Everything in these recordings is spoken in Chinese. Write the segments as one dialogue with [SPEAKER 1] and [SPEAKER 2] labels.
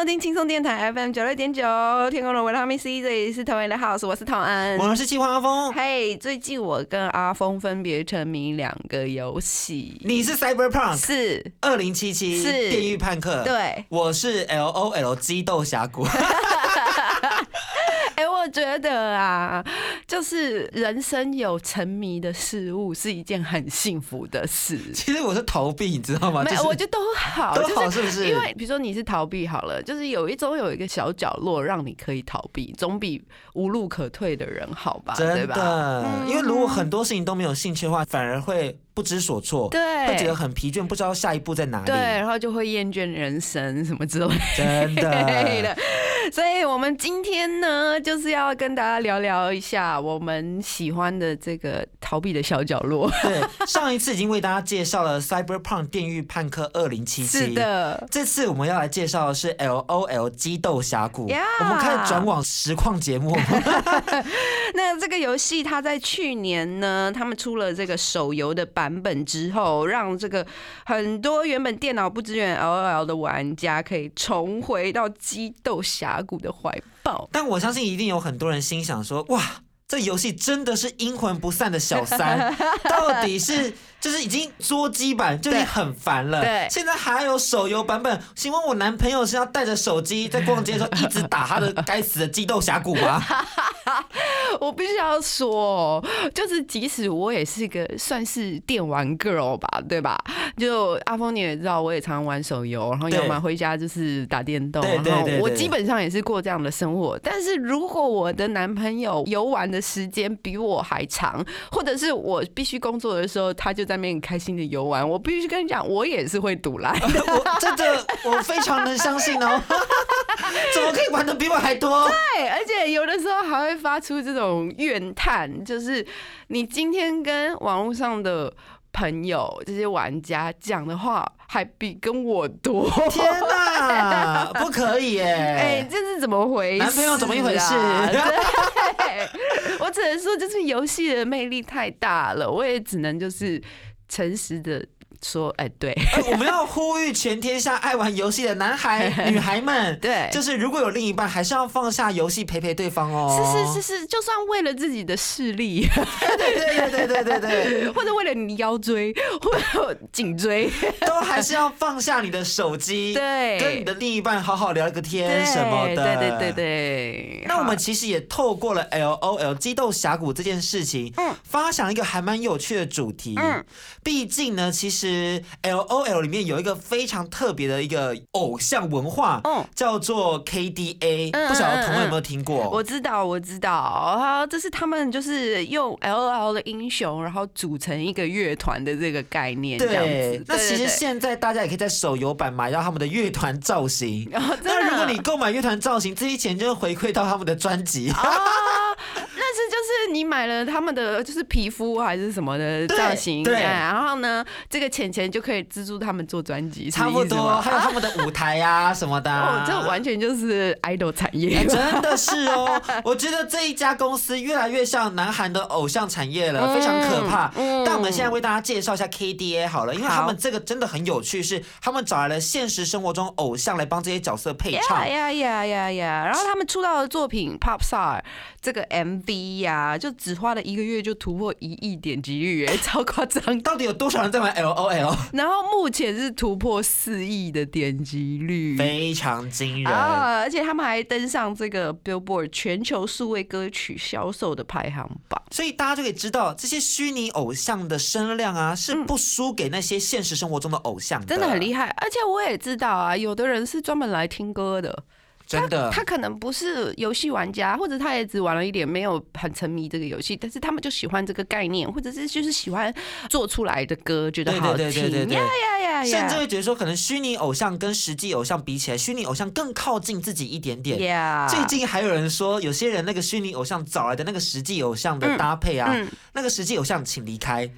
[SPEAKER 1] 收听轻松电台 FM 九六点九，天空的维他命 C，这里是同恩的 house，我是童安。
[SPEAKER 2] 我是计划阿峰，
[SPEAKER 1] 嘿最近我跟阿峰分别沉迷两个游戏，
[SPEAKER 2] 你是 Cyberpunk
[SPEAKER 1] 是，
[SPEAKER 2] 二零七七
[SPEAKER 1] 是
[SPEAKER 2] 地狱判客，，
[SPEAKER 1] 对，
[SPEAKER 2] 我是 L O L 激斗峡谷，
[SPEAKER 1] 哎、我觉得啊，就是人生有沉迷的事物是一件很幸福的事。
[SPEAKER 2] 其实我是逃避，你知道吗？
[SPEAKER 1] 没有，
[SPEAKER 2] 就是
[SPEAKER 1] 我觉得都好，
[SPEAKER 2] 都
[SPEAKER 1] 就是
[SPEAKER 2] 好是不是
[SPEAKER 1] 因为比如说你是逃避好了，就是有一种有一个小角落让你可以逃避，总比无路可退的人好吧？对
[SPEAKER 2] 真
[SPEAKER 1] 吧？
[SPEAKER 2] 的，
[SPEAKER 1] 嗯
[SPEAKER 2] 因为如果很多事情都没有兴趣的话，反而会不知所措，
[SPEAKER 1] 对，
[SPEAKER 2] 会觉得很疲倦，不知道下一步在哪里。
[SPEAKER 1] 对，，然后就会厌倦人生什么之类
[SPEAKER 2] 真
[SPEAKER 1] 的
[SPEAKER 2] 的。
[SPEAKER 1] 所以，我们今天呢，就是要跟大家聊聊一下我们喜欢的这个逃避的小角落。
[SPEAKER 2] 对，上一次已经为大家介绍了 Cyberpunk 电狱判客二零七
[SPEAKER 1] 是
[SPEAKER 2] 七。
[SPEAKER 1] 的，
[SPEAKER 2] 这次我们要来介绍的是 L O L 激斗峡谷我们开始转往实况节目。
[SPEAKER 1] 那这个游戏它在去年呢，他们出了这个手游的版本之后，让这个很多原本电脑不支援 LOL 的玩家可以重回到激斗峡谷的怀抱。
[SPEAKER 2] 但我相信一定有很多人心想说：哇，这游戏真的是阴魂不散的小三，到底是就是已经捉鸡版就已经很烦了，
[SPEAKER 1] 对
[SPEAKER 2] 现在还有手游版本。请问我男朋友是要带着手机在逛街的时候一直打他的该死的激斗峡谷吗？
[SPEAKER 1] 我必须要说，就是即使我也是个算是电玩 girl 吧，对吧？就阿峰你也知道，我也常常玩手游，然后要
[SPEAKER 2] 对
[SPEAKER 1] 么回家就是打电动，然后我基本上也是过这样的生活。但是如果我的男朋友游玩的时间比我还长，或者是我必须工作的时候，他就在那边开心的游玩，我必须跟你讲，我也是会赌来。
[SPEAKER 2] 我真的我非常能相信哦，怎么可以玩的比我还多？
[SPEAKER 1] 对，而且有的时候还会发出这种怨叹，就是你今天跟网络上的朋友这些玩家讲的话，还比跟我多。
[SPEAKER 2] 天哪，不可以耶！
[SPEAKER 1] 哎、这是怎么回事、啊？
[SPEAKER 2] 男朋友怎么一回事
[SPEAKER 1] 对，我只能说，就是游戏的魅力太大了，我也只能就是诚实的说，哎、对，
[SPEAKER 2] 哎我们要呼吁全天下爱玩游戏的男孩、女孩们，
[SPEAKER 1] 对
[SPEAKER 2] 就是如果有另一半，还是要放下游戏陪陪对方哦。
[SPEAKER 1] 是是是是，就算为了自己的视力，
[SPEAKER 2] 对对对对对对对，
[SPEAKER 1] 或者为了你腰椎或者颈椎，
[SPEAKER 2] 都还是要放下你的手机，
[SPEAKER 1] 对
[SPEAKER 2] 跟你的另一半好好聊个天什么的。
[SPEAKER 1] 对对对对对。
[SPEAKER 2] 那我们其实也透过了 L O L 激斗峡谷这件事情，
[SPEAKER 1] 嗯
[SPEAKER 2] 发想一个还蛮有趣的主题。
[SPEAKER 1] 嗯
[SPEAKER 2] 毕竟呢，其实 L O L 里面有一个非常特别的一个偶像文化，
[SPEAKER 1] 嗯
[SPEAKER 2] 叫做 K D A，、
[SPEAKER 1] 嗯
[SPEAKER 2] 不晓得
[SPEAKER 1] 嗯
[SPEAKER 2] 同学有没有听过？
[SPEAKER 1] 我知道，我知道，啊，这是他们就是用 L O L 的英雄，然后组成一个乐团的这个概念，
[SPEAKER 2] 对那其实现在大家也可以在手游版买到他们的乐团造型。那如果你购买乐团造型，这些钱就会回馈到他们的专辑。
[SPEAKER 1] 就是你买了他们的就是皮肤还是什么的造型，
[SPEAKER 2] 对
[SPEAKER 1] 哎然后呢，这个钱钱就可以资助他们做专辑，
[SPEAKER 2] 差不多，还有他们的舞台啊什么的啊、
[SPEAKER 1] 哦，这完全就是 idol 产业
[SPEAKER 2] 哎。真的是哦，我觉得这一家公司越来越像南韩的偶像产业了，非常可怕。
[SPEAKER 1] 嗯
[SPEAKER 2] 但我们现在为大家介绍一下 KDA 好了，因为他们这个真的很有趣，是他们找来了现实生活中偶像来帮这些角色配唱。
[SPEAKER 1] 呀呀呀呀呀！然后他们出道的作品《Pop Star》这个 MV 呀、就只花了一个月就突破一亿点击率，哎，超夸张。
[SPEAKER 2] 到底有多少人在玩 L O L？
[SPEAKER 1] 然后目前是突破四亿的点击率，
[SPEAKER 2] 非常惊人。
[SPEAKER 1] 啊！而且他们还登上这个 Billboard 全球数位歌曲销售的排行榜。
[SPEAKER 2] 所以大家就可以知道，这些虚拟偶像的声量啊，是不输给那些现实生活中的偶像的，
[SPEAKER 1] 真的很厉害。而且我也知道啊，有的人是专门来听歌的。
[SPEAKER 2] 真的，
[SPEAKER 1] 他可能不是游戏玩家，或者他也只玩了一点，没有很沉迷这个游戏，但是他们就喜欢这个概念，或者是就是喜欢做出来的歌，觉得好听，呀呀呀
[SPEAKER 2] 甚至会觉得说，可能虚拟偶像跟实际偶像比起来，虚拟偶像更靠近自己一点点。最近还有人说，有些人那个虚拟偶像找来的那个实际偶像的搭配啊，那个实际偶像请离开。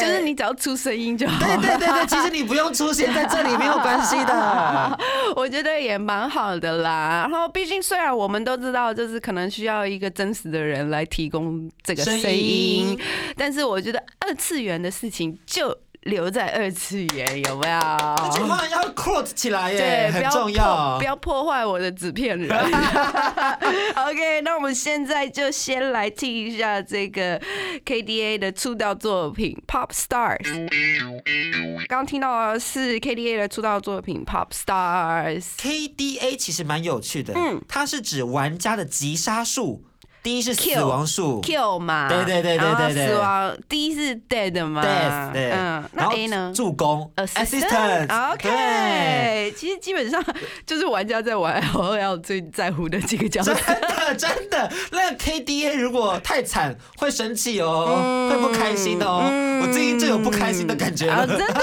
[SPEAKER 1] 就是你只要出声音就好。
[SPEAKER 2] 对对对对，其实你不用出现在这里没有关系的。
[SPEAKER 1] 我觉得也蛮好的啦。然后，毕竟虽然我们都知道，就是可能需要一个真实的人来提供这个声音，但是我觉得二次元的事情就。留在二次元有没有？
[SPEAKER 2] 这句话要 quote 起来
[SPEAKER 1] 耶，
[SPEAKER 2] 很重要。
[SPEAKER 1] 不要破坏我的纸片人。OK，那我们现在就先来听一下这个 KDA 的出道作品《Pop Stars》。刚听到的是 KDA 的出道作品《Pop Stars》。
[SPEAKER 2] KDA 其实蛮有趣的，嗯，它是指玩家的击杀数。第一是死亡数
[SPEAKER 1] ，kill 嘛，
[SPEAKER 2] 对对对对对对，
[SPEAKER 1] 死亡。第一是 dead 嘛
[SPEAKER 2] ，death，对，嗯，
[SPEAKER 1] 那 A 呢？
[SPEAKER 2] 助攻
[SPEAKER 1] ，assistant，OK。其实基本上就是玩家在玩 LOL 最在乎的几个角色。
[SPEAKER 2] 真的真的，那 KDA 如果太惨会生气哦，会不开心哦。我最近就有不开心的感觉了。
[SPEAKER 1] 真的吗？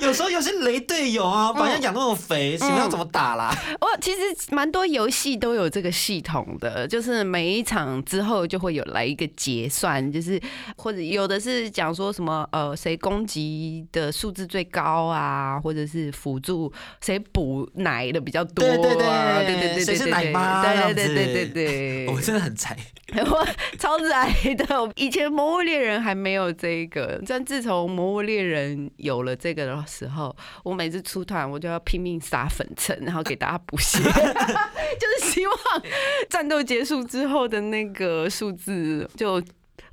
[SPEAKER 2] 有时候有些雷队友啊，把人家养那么肥，请问要怎么打啦？
[SPEAKER 1] 我其实蛮多游戏都有这个系统的，就是每一场之后就会有来一个结算，就是或者有的是讲说什么呃谁攻击的数字最高啊，或者是辅助谁补奶的比较多，对
[SPEAKER 2] 对对
[SPEAKER 1] 对对对，
[SPEAKER 2] 谁是奶妈？
[SPEAKER 1] 对对对对对，
[SPEAKER 2] 我真的很菜，
[SPEAKER 1] 我超宅的。以前魔物猎人还没有这个，但自从魔物猎人有了这个的话。时候，我每次出团，我就要拼命撒粉尘，然后给大家补血，就是希望战斗结束之后的那个数字就。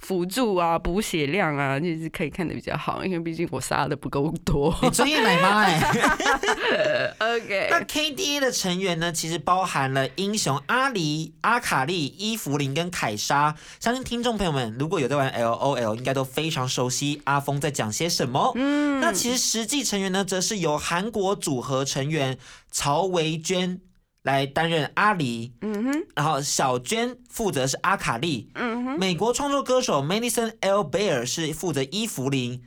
[SPEAKER 1] 辅助啊，补血量啊，就是可以看的比较好，因为毕竟我杀的不够多。
[SPEAKER 2] 你专业奶妈哎。
[SPEAKER 1] OK。
[SPEAKER 2] 那 KDA 的成员呢，其实包含了英雄阿狸、阿卡丽、伊芙琳跟凯莎。相信听众朋友们如果有在玩 LOL，应该都非常熟悉阿峰在讲些什么。嗯。那其实实际成员呢，则是由韩国组合成员曹维娟。来担任阿狸，嗯哼，然后小娟负责是阿卡丽，嗯哼，美国创作歌手 Madison L. Bear 是负责伊芙琳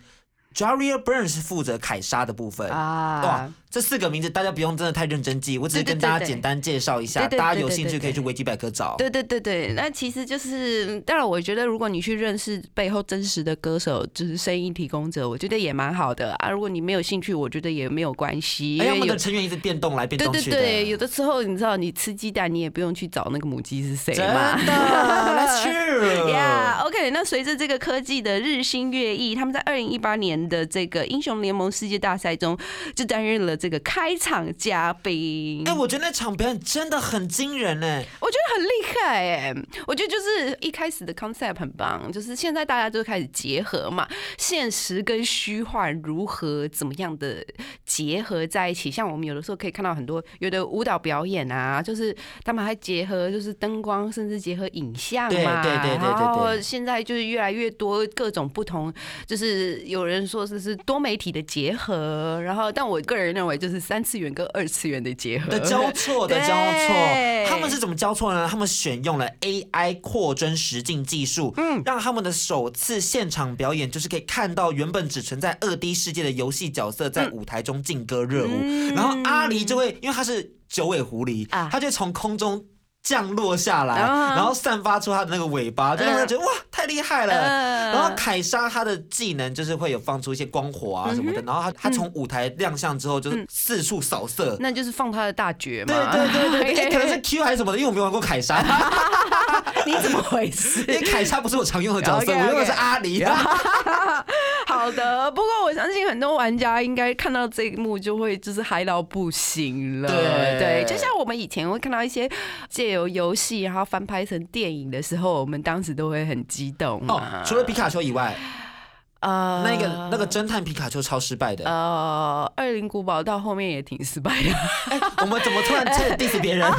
[SPEAKER 2] ，Jaria Burns 负责凯莎的部分啊，哇。这四个名字大家不用真的太认真记，我只是跟大家简单介绍一下，大家有兴趣可以去维基百科找。
[SPEAKER 1] 对对对对，那其实就是，当然我觉得如果你去认识背后真实的歌手，就是声音提供者，我觉得也蛮好的啊。如果你没有兴趣，我觉得也没有关系，因
[SPEAKER 2] 为他们的成员一直变动来变动去
[SPEAKER 1] 对对对，有的时候你知道，你吃鸡蛋，你也不用去找那个母鸡是谁嘛。
[SPEAKER 2] 真的，That's true。
[SPEAKER 1] Yeah，OK。那随着这个科技的日新月异，他们在二零一八年的这个英雄联盟世界大赛中就担任了。这个开场嘉宾，
[SPEAKER 2] 哎，我觉得那场表演真的很惊人哎，
[SPEAKER 1] 我觉得很厉害哎，我觉得就是一开始的 concept 很棒，就是现在大家就开始结合嘛，现实跟虚幻如何怎么样的结合在一起？像我们有的时候可以看到很多有的舞蹈表演啊，就是他们还结合就是灯光，甚至结合影像嘛，
[SPEAKER 2] 对对对对对。然
[SPEAKER 1] 后现在就是越来越多各种不同，就是有人说是是多媒体的结合，然后但我个人认为。就是三次元跟二次元的结合
[SPEAKER 2] 的交错的交错，他们是怎么交错呢？他们选用了 AI 扩增实境技术，嗯，让他们的首次现场表演就是可以看到原本只存在二 D 世界的游戏角色在舞台中劲歌热舞，然后阿狸就会因为他是九尾狐狸，他就从空中。降落下来，然后散发出它的那个尾巴，就让人觉得哇，太厉害了。然后凯莎她的技能就是会有放出一些光火啊什么的，然后她她从舞台亮相之后就是四处扫射，
[SPEAKER 1] 那就是放她的大绝嘛。
[SPEAKER 2] 对对对对，可能是 Q 还是什么的，因为我没玩过凯莎。
[SPEAKER 1] 你怎么回事？
[SPEAKER 2] 因为凯莎不是我常用的角色，我用的是阿离。
[SPEAKER 1] 好，好的，不过我相信很多玩家应该看到这一幕就会就是嗨到不行了。
[SPEAKER 2] 对
[SPEAKER 1] 对，就像我们以前会看到一些借由游戏然后翻拍成电影的时候，我们当时都会很激动
[SPEAKER 2] 哦。，除了皮卡丘以外，
[SPEAKER 1] 呃
[SPEAKER 2] 那个那个侦探皮卡丘超失败的。
[SPEAKER 1] 呃，二零古堡到后面也挺失败的。
[SPEAKER 2] 我们怎么突然开始 diss 别人？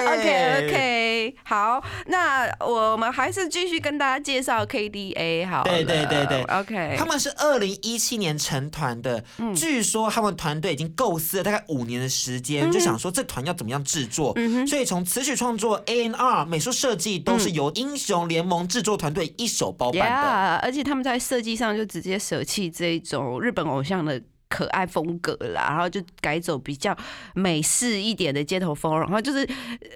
[SPEAKER 1] OK OK，好，那我们还是继续跟大家介绍 KDA 好。
[SPEAKER 2] 对对对对
[SPEAKER 1] ，OK，
[SPEAKER 2] 他们是二零一七年成团的，
[SPEAKER 1] 嗯。
[SPEAKER 2] 据说他们团队已经构思了大概五年的时间，就想说这团要怎么样制作，
[SPEAKER 1] 嗯
[SPEAKER 2] 所以从词曲创作、A N R、美术设计都是由英雄联盟制作团队一手包办的。
[SPEAKER 1] Yeah，而且他们在设实际上就直接舍弃这种日本偶像的。可爱风格啦，然后就改走比较美式一点的街头风，然后就是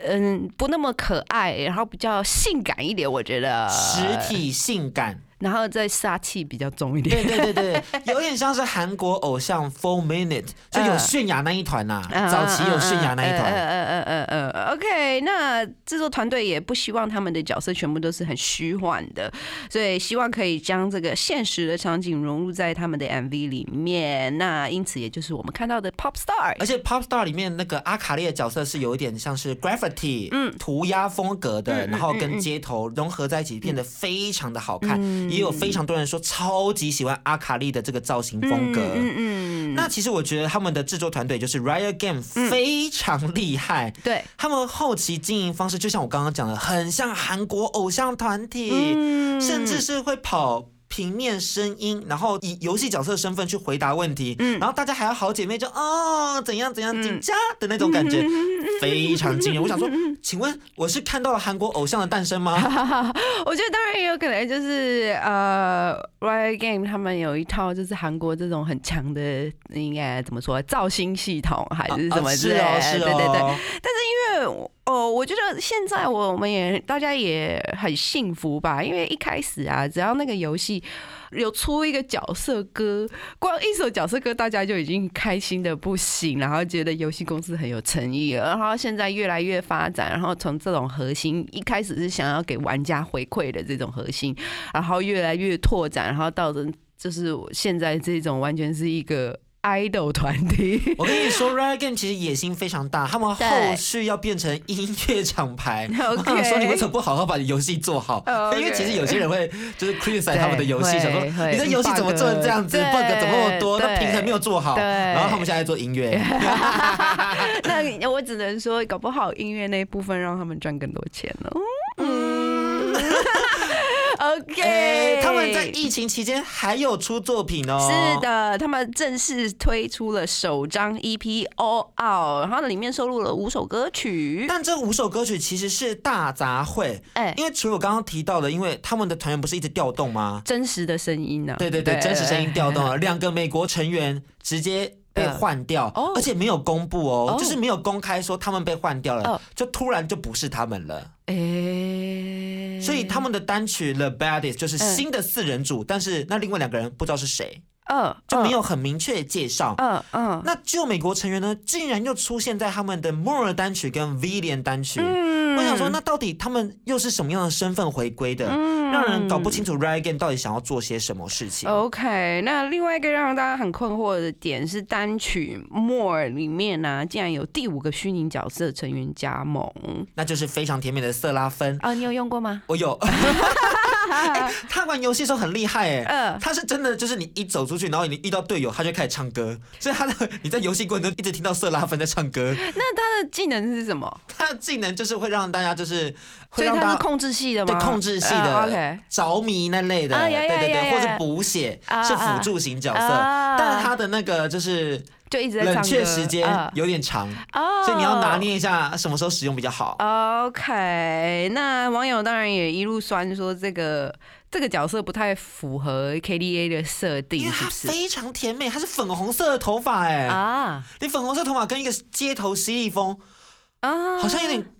[SPEAKER 1] 嗯不那么可爱，然后比较性感一点，我觉得
[SPEAKER 2] 实，体性感，
[SPEAKER 1] 然后再杀气比较重一点。
[SPEAKER 2] 对对对对，有点像是韩国偶像 Four Minute，就有泫雅那一团呐、
[SPEAKER 1] 嗯
[SPEAKER 2] 早期有泫雅那一团。
[SPEAKER 1] 嗯嗯嗯嗯嗯嗯。OK，那制作团队也不希望他们的角色全部都是很虚幻的，所以希望可以将这个现实的场景融入在他们的 MV 里面。那因此，也就是我们看到的 Pop Star。
[SPEAKER 2] 而且 Pop Star 里面那个阿卡丽的角色是有一点像是 graffiti，
[SPEAKER 1] 嗯
[SPEAKER 2] 涂鸦风格的，然后跟街头融合在一起，变得非常的好看。
[SPEAKER 1] 嗯
[SPEAKER 2] 也有非常多人说超级喜欢阿卡丽的这个造型风格。
[SPEAKER 1] 嗯嗯
[SPEAKER 2] 那其实我觉得他们的制作团队就是 Riot Game 非常厉害，
[SPEAKER 1] 对，
[SPEAKER 2] 他们后期经营方式就像我刚刚讲的，很像韩国偶像团体，
[SPEAKER 1] 嗯
[SPEAKER 2] 甚至是会跑。平面声音，然后以游戏角色身份去回答问题，
[SPEAKER 1] 嗯
[SPEAKER 2] 然后大家还要好姐妹就哦怎样怎样紧张的那种感觉，非常惊人。我想说，请问我是看到了韩国偶像的诞生吗？
[SPEAKER 1] 我觉得当然也有可能就是呃，Riot Game 他们有一套就是韩国这种很强的应该怎么说造星系统还是什么
[SPEAKER 2] 是哦，是哦，
[SPEAKER 1] 对对对。但是因为哦，我觉得现在我们也大家也很幸福吧，因为一开始啊，只要那个游戏有出一个角色歌，光一首角色歌，大家就已经开心的不行，然后觉得游戏公司很有诚意了。然后现在越来越发展，然后从这种核心一开始是想要给玩家回馈的这种核心，然后越来越拓展，然后到了就是现在这种完全是一个 idol 团体。
[SPEAKER 2] 我跟你说 Game 其实野心非常大，他们后续要变成音乐厂牌。我
[SPEAKER 1] OK
[SPEAKER 2] 想说，你为什么不好好把游戏做好？因为其实有些人会就是 criticize 他们的游戏，
[SPEAKER 1] 对
[SPEAKER 2] 想说你的游戏怎么做成这样子，bug 怎么那么多，那平衡没有做好。
[SPEAKER 1] 对
[SPEAKER 2] 然后他们现在在做音乐，
[SPEAKER 1] 那我只能说，搞不好音乐那一部分让他们赚更多钱了。嗯，OK，、
[SPEAKER 2] 哎，他们在疫情期间还有出作品哦。
[SPEAKER 1] 是，的，他们正式推出了首张 EP《All Out》，然后里面收录了五首歌曲。
[SPEAKER 2] 但这五首歌曲其实是大杂烩，
[SPEAKER 1] 哎、
[SPEAKER 2] 因为除了我刚刚提到的，因为他们的团员不是一直调动吗？
[SPEAKER 1] 真实的声音呢、
[SPEAKER 2] 对对对，真实声音调动了，两个美国成员直接被换掉，
[SPEAKER 1] 哦。
[SPEAKER 2] 而且没有公布哦，
[SPEAKER 1] 哦。
[SPEAKER 2] 就是没有公开说他们被换掉了，
[SPEAKER 1] 哦。
[SPEAKER 2] 就突然就不是他们了。
[SPEAKER 1] 诶、
[SPEAKER 2] 所以他们的单曲《The Baddest》就是新的四人组，但是那另外两个人不知道是谁，
[SPEAKER 1] 嗯，
[SPEAKER 2] 就没有很明确的介绍。
[SPEAKER 1] 嗯嗯
[SPEAKER 2] 那就美国成员呢，竟然又出现在他们的 More 单曲跟 Villian 单曲。
[SPEAKER 1] 嗯
[SPEAKER 2] 我想说，那到底他们又是什么样的身份回归的？
[SPEAKER 1] 嗯
[SPEAKER 2] 让人搞不清楚 Game 到底想要做些什么事情。
[SPEAKER 1] OK，那另外一个让大家很困惑的点是，单曲《More》里面呢、竟然有第五个虚拟角色成员加盟
[SPEAKER 2] 那就是非常甜美的色拉芬。
[SPEAKER 1] 啊！你有用过吗？
[SPEAKER 2] 我有，哎他玩游戏的时候很厉害哎，
[SPEAKER 1] 嗯。
[SPEAKER 2] 他是真的就是你一走出去，然后你遇到队友，他就开始唱歌，所以他的你在游戏过程中一直听到色拉芬在唱歌，
[SPEAKER 1] 那他的技能是什么？
[SPEAKER 2] 他的技能就是会让大家就是
[SPEAKER 1] 所以
[SPEAKER 2] 会让大家
[SPEAKER 1] 他是控制系的吗？
[SPEAKER 2] 对控制系
[SPEAKER 1] 啊
[SPEAKER 2] 的着迷那类的，对对对，或是补血
[SPEAKER 1] 啊
[SPEAKER 2] 是辅助型角色，
[SPEAKER 1] 啊。
[SPEAKER 2] 但是他的那个就是
[SPEAKER 1] 就一直在
[SPEAKER 2] 冷却时间
[SPEAKER 1] 啊
[SPEAKER 2] 有点长，
[SPEAKER 1] 哦
[SPEAKER 2] 所以你要拿。捏一下什么时候使用比较好。
[SPEAKER 1] OK，那网友当然也一路酸说这个这个角色不太符合 KDA 的设定，
[SPEAKER 2] 因为她
[SPEAKER 1] 是不是？
[SPEAKER 2] 非常甜美，她是粉红色的头发哎，
[SPEAKER 1] 啊
[SPEAKER 2] 你粉红色头发跟一个街头犀利风，
[SPEAKER 1] 啊
[SPEAKER 2] 好像有点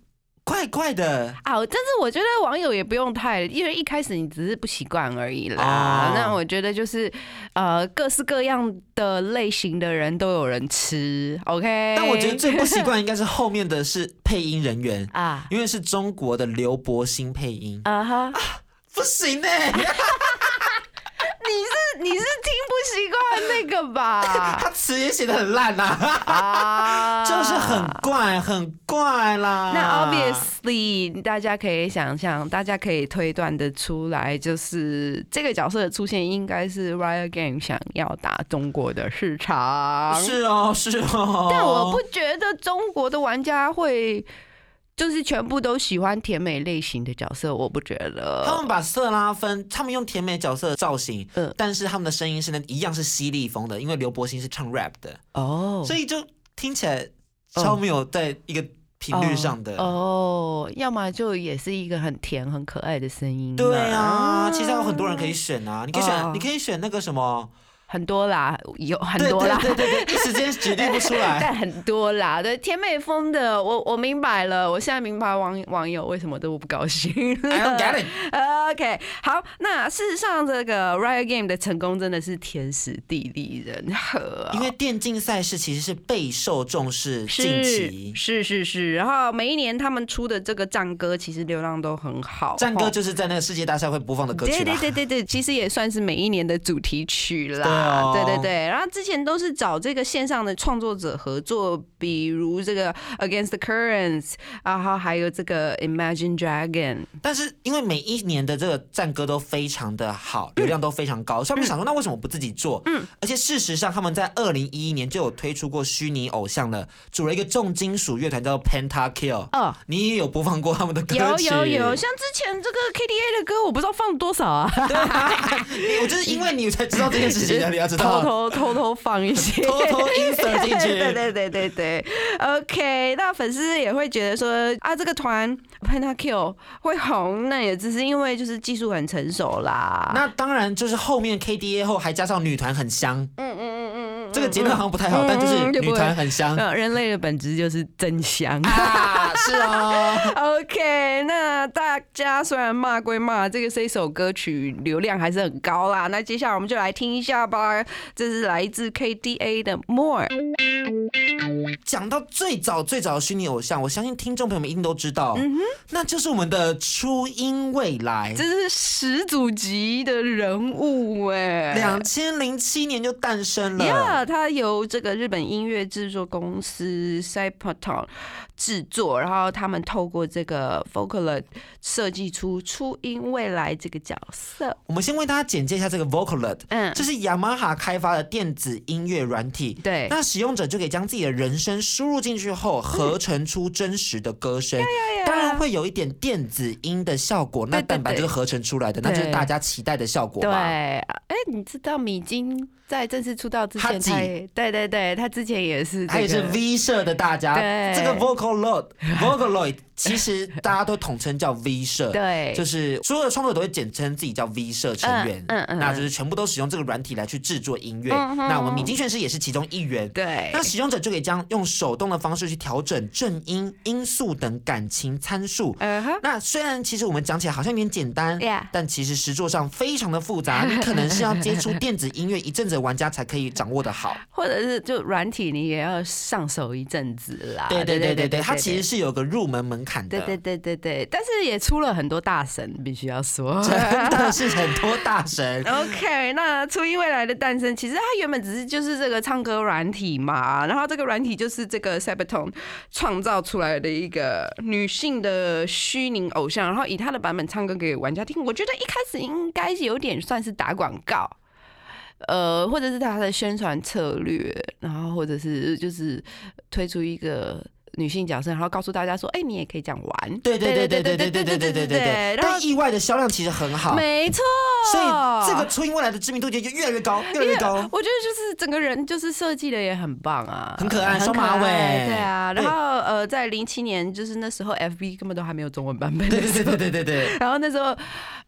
[SPEAKER 2] 怪怪的。
[SPEAKER 1] 啊，但是我觉得网友也不用太，因为一开始你只是不习惯而已啦。
[SPEAKER 2] 哦
[SPEAKER 1] 那我觉得就是呃，各式各样的类型的人都有人吃，OK。
[SPEAKER 2] 但我觉得最不习惯应该是后面的是配音人员，
[SPEAKER 1] 啊
[SPEAKER 2] 因为是中国的刘伯欣配音，
[SPEAKER 1] 啊哈，
[SPEAKER 2] 不行 哎、
[SPEAKER 1] 你是你是听不习惯那个吧？
[SPEAKER 2] 他词也写的很烂呐、
[SPEAKER 1] 啊
[SPEAKER 2] 就是很怪，很怪啦。
[SPEAKER 1] 那 obviously，大家可以想象，大家可以推断的出来，就是这个角色的出现应该是 Riot Game 想要打中国的市场。
[SPEAKER 2] 是哦，是哦。
[SPEAKER 1] 但我不觉得中国的玩家会就是全部都喜欢甜美类型的角色，我不觉得他。
[SPEAKER 2] 们把色拉分，他们用甜美角色的造型，
[SPEAKER 1] 嗯
[SPEAKER 2] 但是他们的声音是那一样是犀利风的，因为刘柏辛是唱 rap 的，
[SPEAKER 1] 哦
[SPEAKER 2] 所以就听起来超没有在一个频率上的。
[SPEAKER 1] 哦，要么就也是一个很甜很可爱的声音。
[SPEAKER 2] 对啊，其实还有很多人可以选啊，你可以选，
[SPEAKER 1] 哦
[SPEAKER 2] 你可以选那个什么，
[SPEAKER 1] 很多啦，有很多啦。
[SPEAKER 2] 对对对 时间举例不出来。
[SPEAKER 1] 但很多啦，对甜美风的，我我明白了，我现在明白网网友为什么都不高兴。
[SPEAKER 2] I don't get it。
[SPEAKER 1] OK，好，那事实上这个 Riot Game 的成功真的是天时地利人和啊、
[SPEAKER 2] 因为电竞赛事其实是备受重视，近期
[SPEAKER 1] 是是是是，然后每一年他们出的这个战歌其实流量都很好，
[SPEAKER 2] 战歌
[SPEAKER 1] 哦
[SPEAKER 2] 就是在那个世界大赛会播放的歌曲
[SPEAKER 1] 对对。对对对，其实也算是每一年的主题曲啦。
[SPEAKER 2] 对哦。
[SPEAKER 1] 对对对。然后之前都是找这个线上的创作者合作，比如这个 Against the Currents，然后还有这个 Imagine Dragon。
[SPEAKER 2] 但是因为每一年的这个战歌都非常的好，流量都非常高，所以他们想说，那为什么不自己做？嗯，而且事实上他们在二零一一年就有推出过虚拟偶像了，组了一个重金属乐团叫 Pentakill。
[SPEAKER 1] 哦，
[SPEAKER 2] 你也有播放过他们的歌
[SPEAKER 1] 有
[SPEAKER 2] 曲？
[SPEAKER 1] 有有，像之前这个 KDA 的歌，我不知道放多少啊，
[SPEAKER 2] 对啊，你我就是因为你才知道这件事情的，你要知
[SPEAKER 1] 偷
[SPEAKER 2] 道。
[SPEAKER 1] 偷偷偷偷放一些，
[SPEAKER 2] 偷偷 insert 进去
[SPEAKER 1] 对对对对对，OK。那粉丝也会觉得说啊，这个团 Pentakill 会红，那也只是因为就是技术很成熟啦。
[SPEAKER 2] 那当然就是后面 KDA 后还加上女团很香，
[SPEAKER 1] 嗯嗯嗯嗯嗯，
[SPEAKER 2] 这个结论好像不太好，
[SPEAKER 1] 嗯
[SPEAKER 2] 但就是女团很香
[SPEAKER 1] 嗯，人类的本质就是真香。
[SPEAKER 2] 啊，是哦。
[SPEAKER 1] OK，那大家虽然骂归骂，这个是一首歌曲流量还是很高啦。那接下来我们就来听一下吧，这是来自 KDA 的 More。
[SPEAKER 2] 讲到最早最早的虚拟偶像，我相信听众朋友们一定都知道，
[SPEAKER 1] 嗯
[SPEAKER 2] 那就是我们的初音未来
[SPEAKER 1] 这。是始祖级的人物哎，
[SPEAKER 2] 两千零七年就诞生了。
[SPEAKER 1] 呀，它由这个日本音乐制作公司 Cyperton 制作，然后他们透过这个 Vocaloid 设计出初音未来这个角色。
[SPEAKER 2] 我们先为大家简介一下这个 Vocaloid，
[SPEAKER 1] 嗯
[SPEAKER 2] 这是雅马哈开发的电子音乐软体。
[SPEAKER 1] 对。
[SPEAKER 2] 那使用者就可以将自己的人声输入进去后，合成出真实的歌声。
[SPEAKER 1] 呀
[SPEAKER 2] 当然会有一点电子音的效果，那
[SPEAKER 1] 对对对
[SPEAKER 2] 但本来就是合成出来的，那就是大家期待的效果
[SPEAKER 1] 对，
[SPEAKER 2] 嘛。
[SPEAKER 1] 哎，你知道米津在正式出道之前，对对对，他之前也是、这个，
[SPEAKER 2] 他也是 V 社的大家，
[SPEAKER 1] 对。
[SPEAKER 2] 这个 Vocaloid Vocaloid 其实大家都统称叫 V 社，
[SPEAKER 1] 对
[SPEAKER 2] 就是所有的创作者都会简称自己叫 V 社成员，
[SPEAKER 1] 嗯嗯嗯
[SPEAKER 2] 那就是全部都使用这个软体来去制作音乐。
[SPEAKER 1] 嗯
[SPEAKER 2] 那我们米津玄师也是其中一员。
[SPEAKER 1] 对
[SPEAKER 2] 那使用者就可以将用手动的方式去调整正音、音速等感情参数。
[SPEAKER 1] 嗯哼，
[SPEAKER 2] 那虽然其实我们讲起来好像有点简单但其实实作上非常的复杂，你可能是要接触电子音乐一阵子的玩家才可以掌握的好。
[SPEAKER 1] 或者是就软体你也要上手一阵子啦。
[SPEAKER 2] 对对对对
[SPEAKER 1] 对
[SPEAKER 2] 对，它其实是有个入门门槛的。
[SPEAKER 1] 对对对对对，但是也出了很多大神，必须要说。
[SPEAKER 2] 真的是很多大神。
[SPEAKER 1] OK，那初音未来的诞生，其实它原本只是就是这个唱歌软体嘛，然后这个软体就是这个 Cybertone 创造出来的一个女性的虚拟偶像，然后以她的版本唱歌给玩家听。我觉得一开始应该是有点算是打广告。呃，或者是他的宣传策略，然后或者是就是推出一个女性角色，然后告诉大家说，哎、你也可以这样玩。
[SPEAKER 2] 对对对对对对对对对对对。
[SPEAKER 1] 然后
[SPEAKER 2] 但意外的销量其实很好，
[SPEAKER 1] 没错，
[SPEAKER 2] 所以这个初音未来的知名度就就越来越高，越来越高。
[SPEAKER 1] 我觉得就是整个人就是设计的也很棒啊，
[SPEAKER 2] 很可爱双马尾
[SPEAKER 1] 对啊。然后呃，在零七年就是那时候 FB 根本都还没有中文版本
[SPEAKER 2] 对，对对对对对对。
[SPEAKER 1] 然后那时候，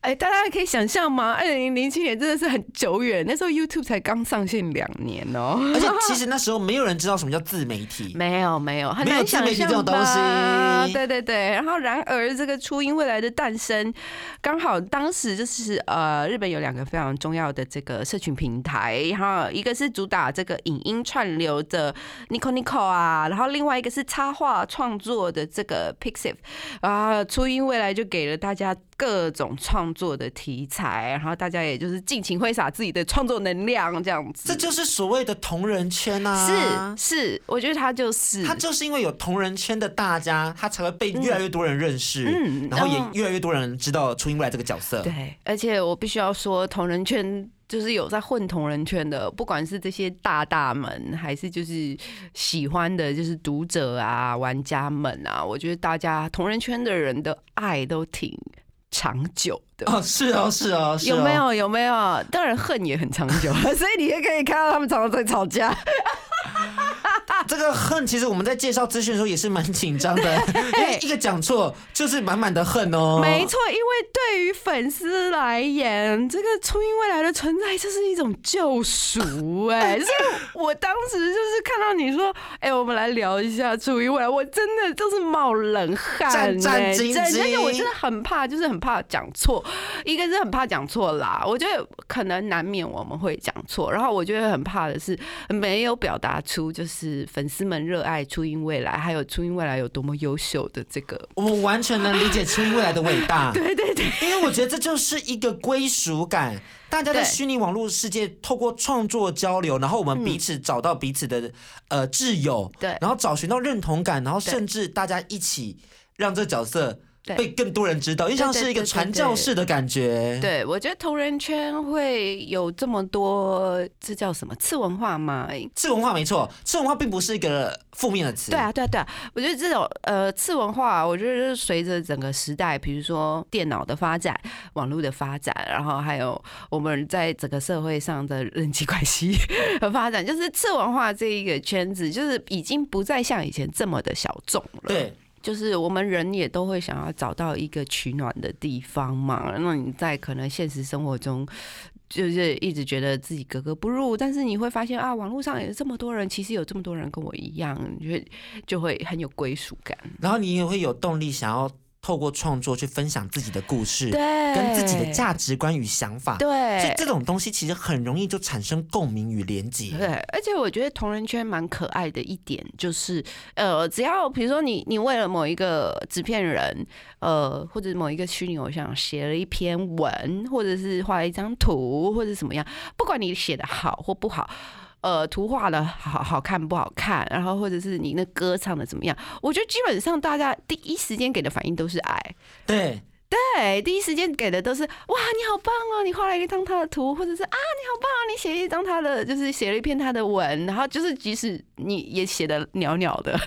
[SPEAKER 1] 哎，大家可以想象吗？二零零七年真的是很久远，那时候 YouTube 才刚上线两年哦。
[SPEAKER 2] 而且其实那时候没有人知道什么叫自媒体，
[SPEAKER 1] 没有没有，很难想
[SPEAKER 2] 象这种东西
[SPEAKER 1] 对对对，然后然而这个初音未来的诞生，刚好当时就是呃，日本有两个非常重要的这个社群平台，然后一个是主打这个影音串流的 Nico Nico 啊，然后另外一个是插画创作的这个 Pixiv 啊，初音未来就给了大家各种创作的题材，然后大家也就是尽情挥洒自己的创作能量，这样子。
[SPEAKER 2] 这就是所谓的同人圈啊！
[SPEAKER 1] 是是，我觉得他就是
[SPEAKER 2] 他就是因为有同人圈的大家，他才会被越来越多人认识，
[SPEAKER 1] 嗯
[SPEAKER 2] 然后也越来越多人知道初音未来这个角色。
[SPEAKER 1] 对，而且我必须要说，同人圈就是有在混同人圈的，不管是这些大大们，还是就是喜欢的，就是读者啊、玩家们啊，我觉得大家同人圈的人的爱都挺长久的。
[SPEAKER 2] 哦，是哦，是哦，是哦
[SPEAKER 1] 有没？有？有没有？当然恨也很长久，所以你也可以看到他们常常在吵架。
[SPEAKER 2] 这个恨，其实我们在介绍资讯的时候也是蛮紧张的，因为一个讲错就是满满的恨哦。
[SPEAKER 1] 没错，因为对于粉丝来言，这个初音未来的存在就是一种救赎哎、所 以我当时就是看到你说，哎、我们来聊一下初音未来，我真的就是冒冷汗、
[SPEAKER 2] 战战
[SPEAKER 1] 兢
[SPEAKER 2] 兢
[SPEAKER 1] 真而且我真的很怕，就是很怕讲错，一个是很怕讲错啦，我觉得可能难免我们会讲错，然后我觉得很怕的是没有表达出就是粉丝们热爱初音未来，还有初音未来有多么优秀的这个。
[SPEAKER 2] 我们完全能理解 初音未来的伟大。
[SPEAKER 1] 对对对，
[SPEAKER 2] 因为我觉得这就是一个归属感。大家在
[SPEAKER 1] 对
[SPEAKER 2] 虚拟网络世界透过创作交流，然后我们彼此找到彼此的呃挚友，
[SPEAKER 1] 对
[SPEAKER 2] 然后找寻到认同感，然后甚至大家一起让这个角色
[SPEAKER 1] 对
[SPEAKER 2] 被更多人知道，因为像是一个传教士的感觉。
[SPEAKER 1] 对，我觉得同人圈会有这么多，这叫什么次文化吗？
[SPEAKER 2] 次文化没错，次文化并不是一个负面的词。
[SPEAKER 1] 对啊，对啊，对啊，我觉得这种呃次文化，我觉得就是随着整个时代，比如说电脑的发展、网络的发展，然后还有我们在整个社会上的人际关系的发展，就是次文化这一个圈子，就是已经不再像以前这么的小众了。
[SPEAKER 2] 对，
[SPEAKER 1] 就是我们人也都会想要找到一个取暖的地方嘛。那你在可能现实生活中，就是一直觉得自己格格不入，但是你会发现啊，网络上有这么多人，其实有这么多人跟我一样，就会就会很有归属感。
[SPEAKER 2] 然后你也会有动力想要透过创作去分享自己的故事，
[SPEAKER 1] 对，
[SPEAKER 2] 跟自己的价值观与想法。所以
[SPEAKER 1] 对。
[SPEAKER 2] 这种东西其实很容易就产生共鸣与连结。
[SPEAKER 1] 对，而且我觉得同人圈蛮可爱的一点就是，呃，只要比如说你你为了某一个纸片人，呃，或者某一个虚拟偶像写了一篇文，或者是画了一张图，或者怎么样，不管你写的好或不好。呃，图画的好好看不好看，然后或者是你那歌唱的怎么样？我觉得基本上大家第一时间给的反应都是爱，
[SPEAKER 2] 对，
[SPEAKER 1] 对，第一时间给的都是哇，你好棒哦，你画了一张他的图，或者是啊，你好棒哦，你写了一张他的，就是写了一篇他的文，然后就是即使你也写的袅袅的，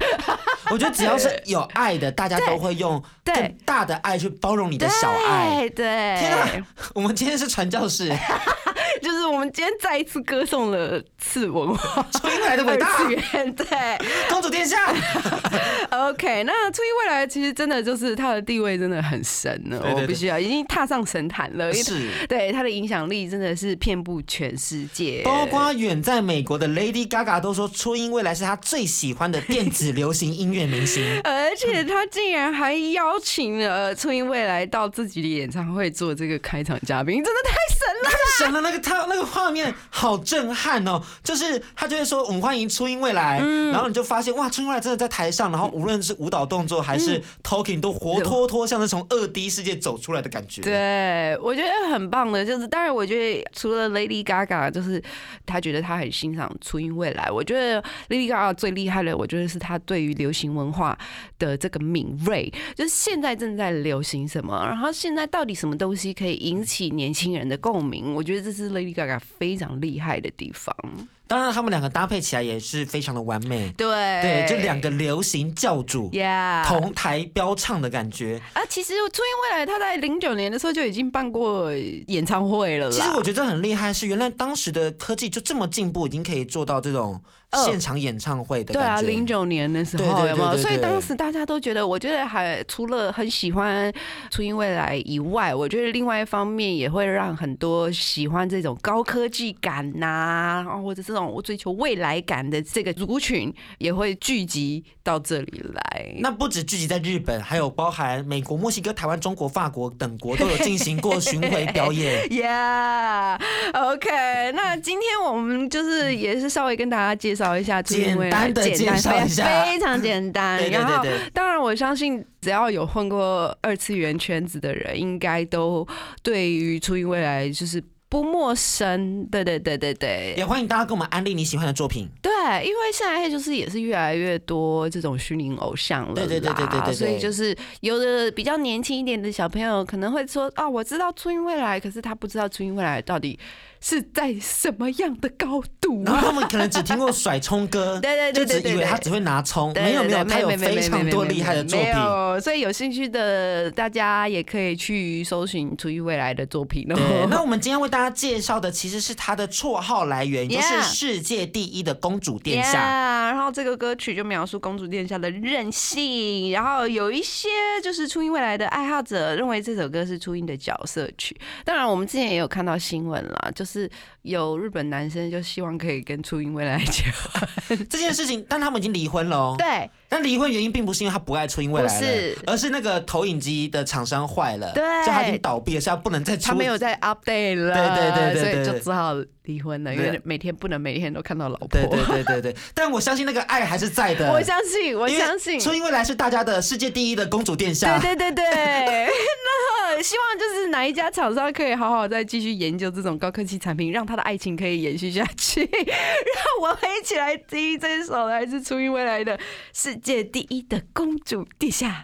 [SPEAKER 2] 我觉得只要是有爱的，大家都会用更大的爱去包容你的小爱。
[SPEAKER 1] 对对，
[SPEAKER 2] 天啊，我们今天是传教士，
[SPEAKER 1] 就是我们今天再一次歌颂了次文化。
[SPEAKER 2] 初音未来的伟大，
[SPEAKER 1] 次元对。
[SPEAKER 2] 公主殿下。
[SPEAKER 1] ，OK，那初音未来其实真的就是他的地位真的很神了，
[SPEAKER 2] 对对对。
[SPEAKER 1] 我必须要已经踏上神坛了，
[SPEAKER 2] 是，
[SPEAKER 1] 对他的影响力真的是遍布全世界，
[SPEAKER 2] 包括远在美国的 Lady Gaga 都说初音未来是他最喜欢的电子流行音乐明星。
[SPEAKER 1] 而且他竟然还邀请了初音未来到自己的演唱会做这个开场嘉宾，真的太神了！
[SPEAKER 2] 太神了，那个他那个画面好震撼哦！就是他就会说我们欢迎初音未来，
[SPEAKER 1] 嗯
[SPEAKER 2] 然后你就发现哇，初音未来真的在台上，然后无论是舞蹈动作还
[SPEAKER 1] 嗯
[SPEAKER 2] 是 talking 都活脱脱像是从二 D 世界走出来的感觉。
[SPEAKER 1] 对，我觉得很棒的，就是当然，我觉得除了 Lady Gaga，就是他觉得他很欣赏初音未来。我觉得 Lady Gaga 最厉害的，我觉得是他对于流行文化的这个敏锐，就是现在正在流行什么，然后现在到底什么东西可以引起年轻人的共鸣，我觉得这是 Lady Gaga 非常厉害的地方。
[SPEAKER 2] 当然他们两个搭配起来也是非常的完美。
[SPEAKER 1] 对
[SPEAKER 2] 对，就两个流行教主
[SPEAKER 1] Yeah
[SPEAKER 2] 同台飙唱的感觉。
[SPEAKER 1] 啊，其实初音未来他在零九年的时候就已经办过演唱会了。
[SPEAKER 2] 其实我觉得很厉害，是原来当时的科技就这么进步，已经可以做到这种
[SPEAKER 1] 呃
[SPEAKER 2] 现场演唱会的
[SPEAKER 1] 对啊。零九年的时候有没有？
[SPEAKER 2] 对
[SPEAKER 1] 所以当时大家都觉得，我觉得还除了很喜欢初音未来以外，我觉得另外一方面也会让很多喜欢这种高科技感呐、然后或者这种种追求未来感的这个族群，也会聚集到这里来。
[SPEAKER 2] 那不止聚集在日本，还有包含美国、墨西哥、台湾、中国、法国等国都有进行过巡回表演。
[SPEAKER 1] Yeah，OK，、那今天我们就是也是稍微跟大家介绍一下初音未来，
[SPEAKER 2] 简单地
[SPEAKER 1] 简单
[SPEAKER 2] 介绍一下
[SPEAKER 1] 非常简单。
[SPEAKER 2] 对对
[SPEAKER 1] 然后当然我相信只要有混过二次元圈子的人，应该都对于初音未来就是不陌生。对对对对对，
[SPEAKER 2] 也欢迎大家给我们安利你喜欢的作品。
[SPEAKER 1] 对，因为现在就是也是越来越多这种虚拟偶像了啦，
[SPEAKER 2] 对对对对对对对
[SPEAKER 1] 所以就是有的比较年轻一点的小朋友可能会说啊，我知道初音未来，可是他不知道初音未来到底是在什么样的高度
[SPEAKER 2] 然后他们可能只听过甩葱歌，
[SPEAKER 1] 对对对对
[SPEAKER 2] 就只以为他只会拿葱，没有没有，他有非常多厉害的作
[SPEAKER 1] 没
[SPEAKER 2] 品。
[SPEAKER 1] 有，所以有兴趣的大家也可以去搜寻初音未来的作品。
[SPEAKER 2] 那我们今天为大家介绍的其实是他的绰号来源，就是世界第一的公主殿下。
[SPEAKER 1] Yeah，然后这个歌曲就描述公主殿下的任性，然后有一些就是初音未来的爱好者认为这首歌是初音的角色曲。当然，我们之前也有看到新闻了，就是是有日本男生就希望可以跟初音未来结婚。
[SPEAKER 2] 这件事情，但他们已经离婚了哦。
[SPEAKER 1] 对
[SPEAKER 2] 但离婚原因并不是因为他不爱初音未来，
[SPEAKER 1] 不是
[SPEAKER 2] 而是那个投影机的厂商坏了，
[SPEAKER 1] 对
[SPEAKER 2] 就他已经倒闭了，所以他不能再出。
[SPEAKER 1] 他没有再 update 了，
[SPEAKER 2] 对对对对对
[SPEAKER 1] 所以就只好离婚了，因为每天不能每天都看到老婆。
[SPEAKER 2] 对对对对对，但我相信那个爱还是在的。
[SPEAKER 1] 我相信，我相信。
[SPEAKER 2] 初音未来是大家的世界第一的公主殿下。
[SPEAKER 1] 对对对对，那希望就是哪一家厂商可以好好再继续研究这种高科技产品，让他的爱情可以延续下去。让我们一起来听这首来自初音未来的《世界第一的公主殿下》。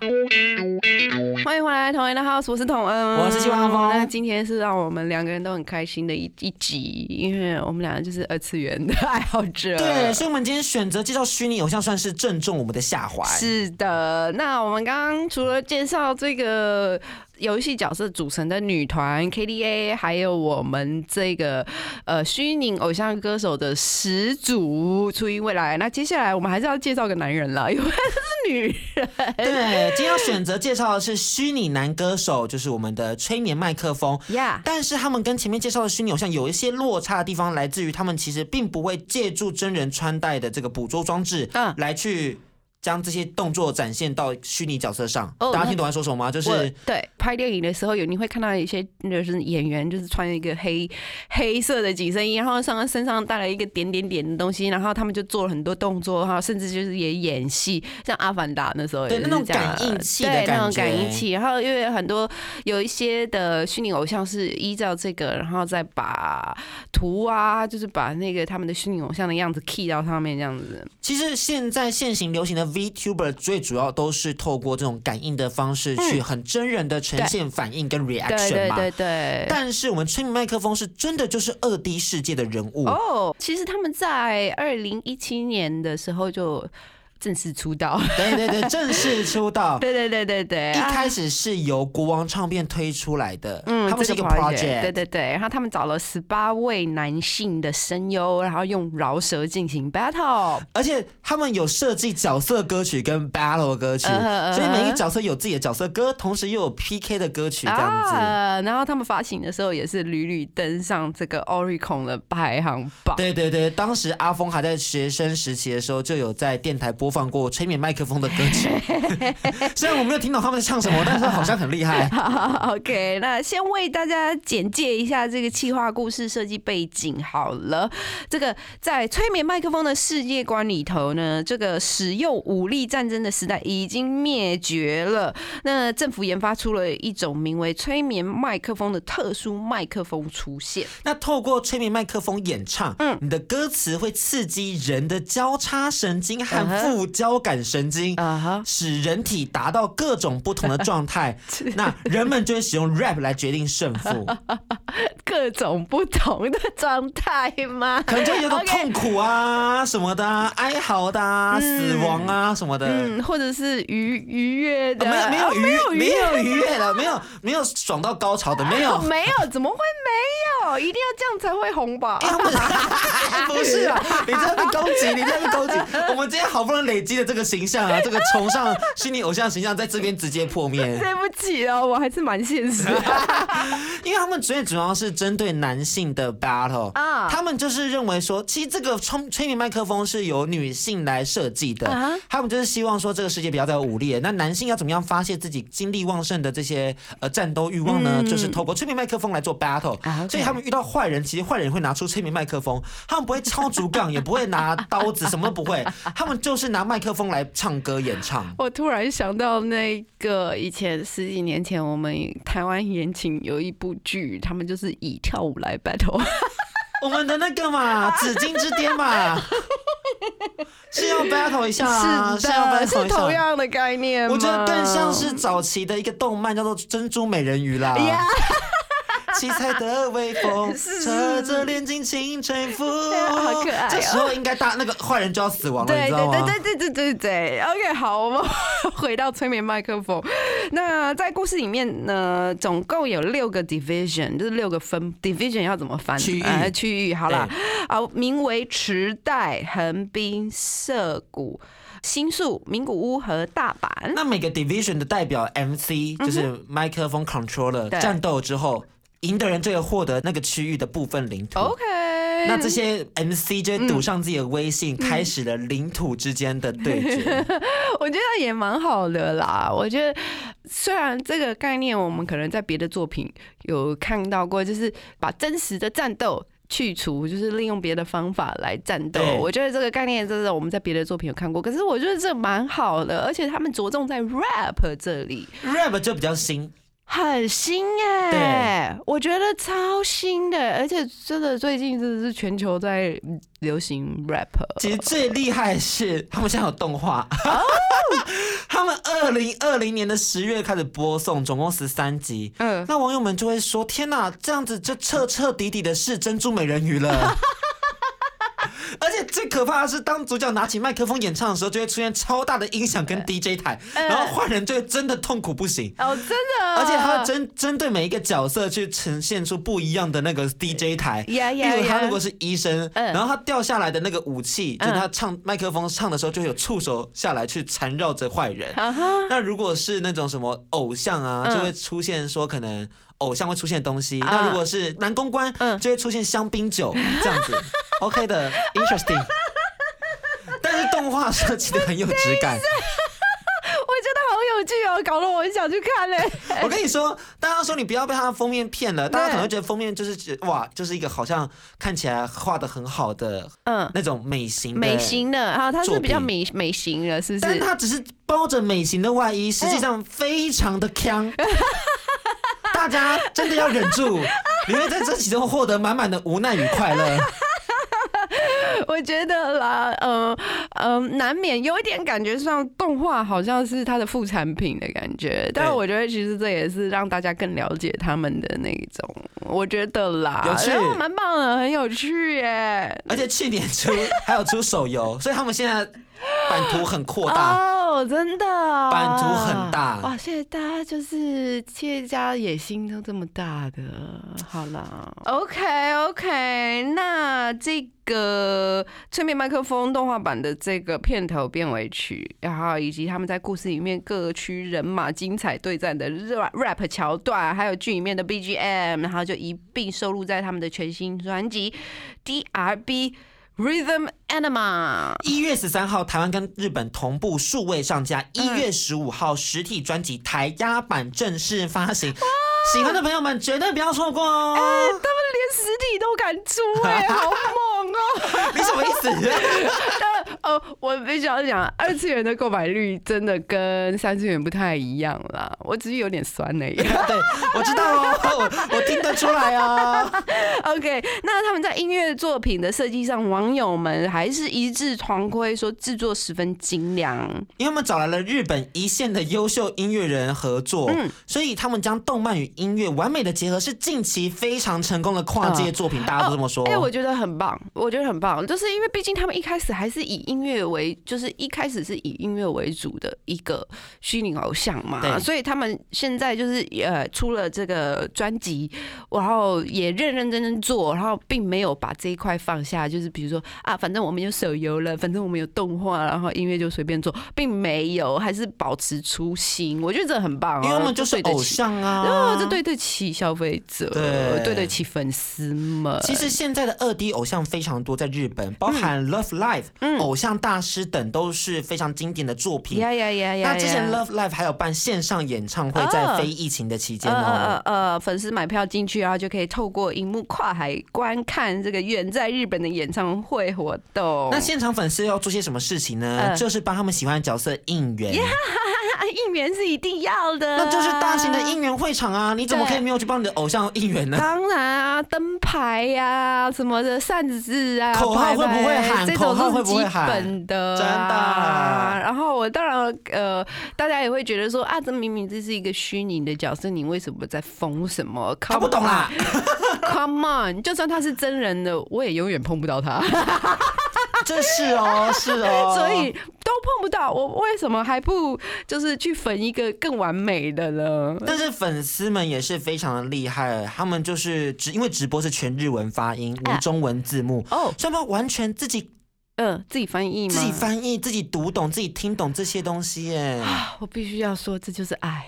[SPEAKER 1] 欢迎回来，同恩的 house，我是童恩，
[SPEAKER 2] 我是希望峰
[SPEAKER 1] 那今天是让我们两个人都很开心的一一集，因为我们两个就是二次元的爱好者。
[SPEAKER 2] 对，所以我们今天选择介绍虚拟偶像，算是正中我们的下怀。
[SPEAKER 1] 是的，那我们刚刚除了介绍这个游戏角色组成的女团 KDA，还有我们这个呃虚拟偶像歌手的始祖初音未来，那接下来我们还是要介绍个男人了，因为他是女人。
[SPEAKER 2] 对，今天要选择介绍的是虚拟男歌手，就是我们的催眠麦克风。
[SPEAKER 1] 呀、
[SPEAKER 2] 但是他们跟前面介绍的虚拟偶像有一些落差的地方，来自于他们其实并不会借助真人穿戴的这个捕捉装置，
[SPEAKER 1] 嗯
[SPEAKER 2] 来去将这些动作展现到虚拟角色上。
[SPEAKER 1] 哦
[SPEAKER 2] 大家听懂我在说什么吗？就是
[SPEAKER 1] 对拍电影的时候有你会看到一些就是演员就是穿一个黑黑色的紧身衣，然后上身上带了一个点点点的东西，然后他们就做了很多动作，然后甚至就是也演戏，像阿凡达那时候也
[SPEAKER 2] 对那种感应器的
[SPEAKER 1] 对那种
[SPEAKER 2] 感
[SPEAKER 1] 应器，然后因为很多有一些的虚拟偶像是依照这个，然后再把图啊，就是把那个他们的虚拟偶像的样子 key 到上面这样子。
[SPEAKER 2] 其实现在现行流行的 VTuber 最主要都是透过这种感应的方式去很真人的呈现反应跟 reaction 嘛。
[SPEAKER 1] 对对对。
[SPEAKER 2] 但是我们催眠麦克风是真的就是二 D 世界的人物，
[SPEAKER 1] 哦，其实他们在二零一七年的时候就正式出道。
[SPEAKER 2] 对对对，正式出道。
[SPEAKER 1] 对对对对对，
[SPEAKER 2] 一开
[SPEAKER 1] 始。
[SPEAKER 2] 是由国王唱片推出来的，
[SPEAKER 1] 嗯，
[SPEAKER 2] 他们是一个
[SPEAKER 1] 这
[SPEAKER 2] project，
[SPEAKER 1] 对对对，然后他们找了十八位男性的声优，然后用饶舌进行 battle。
[SPEAKER 2] 而且他们有设计角色歌曲跟 battle 歌曲，所以每一个角色有自己的角色歌，同时又有 PK 的歌曲这样子。
[SPEAKER 1] 啊，然后他们发行的时候也是屡屡登上这个 Oricon 的排行榜。
[SPEAKER 2] 对对对，当时阿峰还在学生时期的时候，就有在电台播放过催眠麦克风的歌曲。虽然我没有听懂他们在唱什么，但是好像很厉害。
[SPEAKER 1] 好，OK，那先为大家简介一下这个企划故事设计背景好了。这个在催眠麦克风的世界观里头呢，这个使用武力战争的时代已经灭绝了。那政府研发出了一种名为催眠麦克风的特殊麦克风出现。
[SPEAKER 2] 那透过催眠麦克风演唱，
[SPEAKER 1] 嗯
[SPEAKER 2] 你的歌词会刺激人的交叉神经
[SPEAKER 1] 嗯
[SPEAKER 2] 和
[SPEAKER 1] 哼
[SPEAKER 2] 副交感神经。
[SPEAKER 1] 啊哈，
[SPEAKER 2] 使人体达到各种不同的状态，那人们就会使用 rap 来决定胜负，
[SPEAKER 1] 各种不同的状态吗？
[SPEAKER 2] 可能就有种痛苦啊什么的啊、哀嚎的啊、死亡啊什么的。
[SPEAKER 1] 嗯，或者是愉愉悦的，
[SPEAKER 2] 啊没有没有愉
[SPEAKER 1] 哦没有愉悦
[SPEAKER 2] 没有愉悦的，没有没有爽到高潮的，没有。
[SPEAKER 1] 没有，怎么会没有？一定要这样才会红吧？
[SPEAKER 2] 不是啊，你在那边攻击，你在那边攻击。我 我们今天好不容易累积的这个形象啊，这个崇尚虚拟偶像形象，在这边直接破灭。
[SPEAKER 1] 对不起哦，我还是蛮现实。的。
[SPEAKER 2] 因为他们最主要是针对男性的 battle
[SPEAKER 1] 啊。
[SPEAKER 2] 他们就是认为说，其实这个吹催眠麦克风是由女性来设计的
[SPEAKER 1] 啊
[SPEAKER 2] 他们就是希望说这个世界不要再有武力。了，那男性要怎么样发泄自己精力旺盛的这些呃战斗欲望呢？
[SPEAKER 1] 嗯。
[SPEAKER 2] 就是透过催眠麦克风来做 battle，、所以他们遇到坏人，其实坏人会拿出催眠麦克风，他们不会敲竹杠，也不会拿刀子，什么都不会，他们就是拿麦克风来唱歌演唱。
[SPEAKER 1] 我突然想到那个以前十几年前，我们台湾言情有一部剧，他们就是以跳舞来 battle。
[SPEAKER 2] 我们的那个嘛，紫金之巅嘛，是要 battle 一下啊，
[SPEAKER 1] 是
[SPEAKER 2] 要
[SPEAKER 1] 的
[SPEAKER 2] ，battle 一下
[SPEAKER 1] 同样的概念
[SPEAKER 2] 我觉得更像是早期的一个动漫，叫做《珍珠美人鱼》啦。
[SPEAKER 1] 呀，
[SPEAKER 2] 七彩的微风，
[SPEAKER 1] 是
[SPEAKER 2] 扯着脸轻轻吹拂，
[SPEAKER 1] 好可爱哦。
[SPEAKER 2] 这时候应该大那个坏人就要死亡了，你
[SPEAKER 1] 对
[SPEAKER 2] 知道吗？
[SPEAKER 1] 对对对对对对对，OK，好，我们回到催眠麦克风。那在故事里面呢，总共有六个 division，就是六个分 division 要怎么翻？
[SPEAKER 2] 区域。
[SPEAKER 1] 呃区域好啦。
[SPEAKER 2] 对，
[SPEAKER 1] 啊，名为池袋、横滨、涩谷、新宿、名古屋和大阪。
[SPEAKER 2] 那每个 division 的代表 MC 就是麦克风 controller，战斗之后赢的人就会获得那个区域的部分领土。
[SPEAKER 1] OK，
[SPEAKER 2] 那这些 MC 就会赌上自己的威
[SPEAKER 1] 嗯
[SPEAKER 2] 信，开始了领土之间的对决。
[SPEAKER 1] 我觉得也蛮好的啦。我觉得虽然这个概念我们可能在别的作品有看到过，就是把真实的战斗。去除就是利用别的方法来战斗，我觉得这个概念真的我们在别的作品有看过，可是我觉得这蛮好的，而且他们着重在 rap 这里
[SPEAKER 2] ，rap 就比较新，
[SPEAKER 1] 很新哎、我觉得超新的，而且真的最近真的是全球在流行 rap，
[SPEAKER 2] 其实最厉害的是他们现在有动画，
[SPEAKER 1] 哦！
[SPEAKER 2] 他们二零二零年的十月开始播送，总共十三集。
[SPEAKER 1] 嗯，
[SPEAKER 2] 那网友们就会说：“天哪，这样子就彻彻底底的是珍珠美人鱼了。”而且最可怕的是，当主角拿起麦克风演唱的时候，就会出现超大的音响跟 DJ 台，
[SPEAKER 1] 嗯
[SPEAKER 2] 然后坏人就会真的痛苦不行。
[SPEAKER 1] 哦，真的，
[SPEAKER 2] 而且他针针对每一个角色去呈现出不一样的那个 DJ 台。
[SPEAKER 1] 呀
[SPEAKER 2] 例如他如果是医生，
[SPEAKER 1] 嗯
[SPEAKER 2] 然后他掉下来的那个武器，就他唱麦克风唱的时候，就会有触手下来去缠绕着坏人。
[SPEAKER 1] 啊哈，
[SPEAKER 2] 那如果是那种什么偶像啊，
[SPEAKER 1] 嗯
[SPEAKER 2] 就会出现说可能偶像会出现的东西。
[SPEAKER 1] 啊
[SPEAKER 2] 那如果是男公关，
[SPEAKER 1] 嗯
[SPEAKER 2] 就会出现香槟酒这样子。OK 的，interesting。但是动画设计的很有质感。
[SPEAKER 1] 我觉得好有趣哦，搞得我很想去看嘞。
[SPEAKER 2] 我跟你说，大家说你不要被它的封面骗了，大家可能会觉得封面就是哇，就是一个好像看起来画的很好的
[SPEAKER 1] 嗯，
[SPEAKER 2] 那种美型
[SPEAKER 1] 美型的啊，它是比较
[SPEAKER 2] 品
[SPEAKER 1] 美美型的，是不
[SPEAKER 2] 但
[SPEAKER 1] 是？
[SPEAKER 2] 它只是包着美型的外衣，实际上非常的强。大家真的要忍住，你会在这其中获得满满的无奈与快乐。
[SPEAKER 1] 我觉得啦，呃呃，难免有一点感觉上动画好像是它的副产品的感觉，但是我觉得其实这也是让大家更了解他们的那一种，我觉得啦，
[SPEAKER 2] 有趣
[SPEAKER 1] 蛮棒的，很有趣耶。
[SPEAKER 2] 而且去年出还有出手游，所以他们现在 版图很扩大。
[SPEAKER 1] 哦，真的，
[SPEAKER 2] 版图很大
[SPEAKER 1] 哇！现在大家就是企业家野心都这么大的，好啦，OK OK，那这个催眠麦克风动画版的这个片头片尾曲，然后以及他们在故事里面各区人马精彩对战的 rap rap 桥段，还有剧里面的 BGM，然后就一并收录在他们的全新专辑 DRB Rhythm Anima。
[SPEAKER 2] 一月十三号，台湾跟日本同步数位上架。一
[SPEAKER 1] 嗯
[SPEAKER 2] 月十五号，实体专辑台压版正式发行。喜欢的朋友们绝对不要错过哦！
[SPEAKER 1] 他们连实体都敢出哎、好猛哦！
[SPEAKER 2] 你什么意思？
[SPEAKER 1] 但呃，我必须要讲，二次元的购买率真的跟三次元不太一样啦。我只是有点酸而已。
[SPEAKER 2] 对，我知道哦，我我听得出来啊。
[SPEAKER 1] OK，那他们在音乐作品的设计上，网友们还是一致团规说制作十分精良。
[SPEAKER 2] 因为我们找来了日本一线的优秀音乐人合作，
[SPEAKER 1] 嗯
[SPEAKER 2] 所以他们将动漫与音乐完美的结合，是近期非常成功的跨界作品。大家都这么说。
[SPEAKER 1] 哎、我觉得很棒，我觉得很棒，就是因为毕竟他们一开始还是以音音乐为，就是一开始是以音乐为主的一个虚拟偶像嘛，
[SPEAKER 2] 对
[SPEAKER 1] 所以他们现在就是呃出了这个专辑，然后也认认真真做，然后并没有把这一块放下，就是比如说啊，反正我们有手游了，反正我们有动画，然后音乐就随便做，并没有，还是保持初心，我觉得这很棒、哦，
[SPEAKER 2] 因为我们就是偶
[SPEAKER 1] 这对得起。
[SPEAKER 2] 像啊
[SPEAKER 1] 然后，。这对得起消费者，
[SPEAKER 2] 对
[SPEAKER 1] 对得起粉丝们。
[SPEAKER 2] 其实现在的二 D 偶像非常多，在日本，包含 Love Live、
[SPEAKER 1] 嗯
[SPEAKER 2] 偶像大师等都是非常经典的作品。
[SPEAKER 1] 呀呀呀呀！
[SPEAKER 2] 那之前 Love Live 还有办线上演唱会，在非疫情的期间
[SPEAKER 1] 呃
[SPEAKER 2] 哦。
[SPEAKER 1] 呃呃，粉丝买票进去，然后就可以透过荧幕跨海观看这个远在日本的演唱会活动。
[SPEAKER 2] 那现场粉丝要做些什么事情呢？
[SPEAKER 1] 呃
[SPEAKER 2] 就是帮他们喜欢的角色应援。
[SPEAKER 1] 应援是一定要的，
[SPEAKER 2] 那就是大型的应援会场啊！你怎么可以没有去帮你的偶像应援呢？
[SPEAKER 1] 当然啊，灯牌呀、什么的扇子啊，
[SPEAKER 2] 口号会不会喊
[SPEAKER 1] 这种
[SPEAKER 2] 口号会
[SPEAKER 1] 都是基
[SPEAKER 2] 不会喊
[SPEAKER 1] 本的、
[SPEAKER 2] 真的
[SPEAKER 1] 然后我当然呃，大家也会觉得说啊，这明明这是一个虚拟的角色，你为什么在疯什么？
[SPEAKER 2] 他不懂啦。
[SPEAKER 1] Come on，就算他是真人的，我也永远碰不到他，
[SPEAKER 2] 这是哦，是哦。
[SPEAKER 1] 所以都碰不到。我为什么还不就是去粉一个更完美的呢？
[SPEAKER 2] 但是粉丝们也是非常的厉害，他们就是直因为直播是全日文发音，无
[SPEAKER 1] 啊
[SPEAKER 2] 中文字幕，
[SPEAKER 1] 哦，
[SPEAKER 2] 所以他们完全自己
[SPEAKER 1] 嗯、自己翻译吗？
[SPEAKER 2] 自己翻译、自己读懂、自己听懂这些东西耶。
[SPEAKER 1] 啊，我必须要说，这就是爱。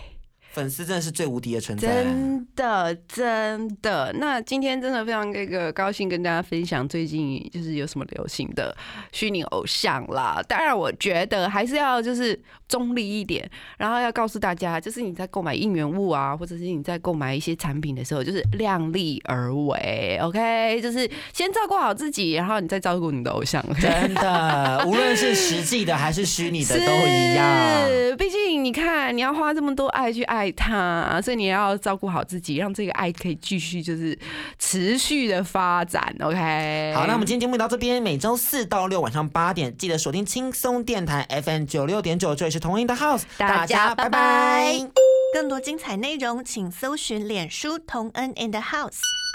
[SPEAKER 2] 粉丝真的是最无敌的存在。
[SPEAKER 1] 真的，真的。那今天真的非常这个高兴跟大家分享最近就是有什么流行的虚拟偶像啦。当然，我觉得还是要就是中立一点，然后要告诉大家，就是你在购买应援物啊，或者是你在购买一些产品的时候，就是量力而为，OK？就是先照顾好自己，然后你再照顾你的偶像。
[SPEAKER 2] 真的，无论是实际的还是虚拟的都一样。
[SPEAKER 1] 是，毕竟你看，你要花这么多爱去爱他，所以你要照顾好自己，让这个爱可以继续就是持续的发展。OK，
[SPEAKER 2] 好，那我们今天节目到这边，每周四到六晚上八点，记得锁定轻松电台 FM 九六点九，这里是同音的 House，
[SPEAKER 1] 大家拜拜
[SPEAKER 3] 更多精彩内容，请搜寻脸书同恩 and House。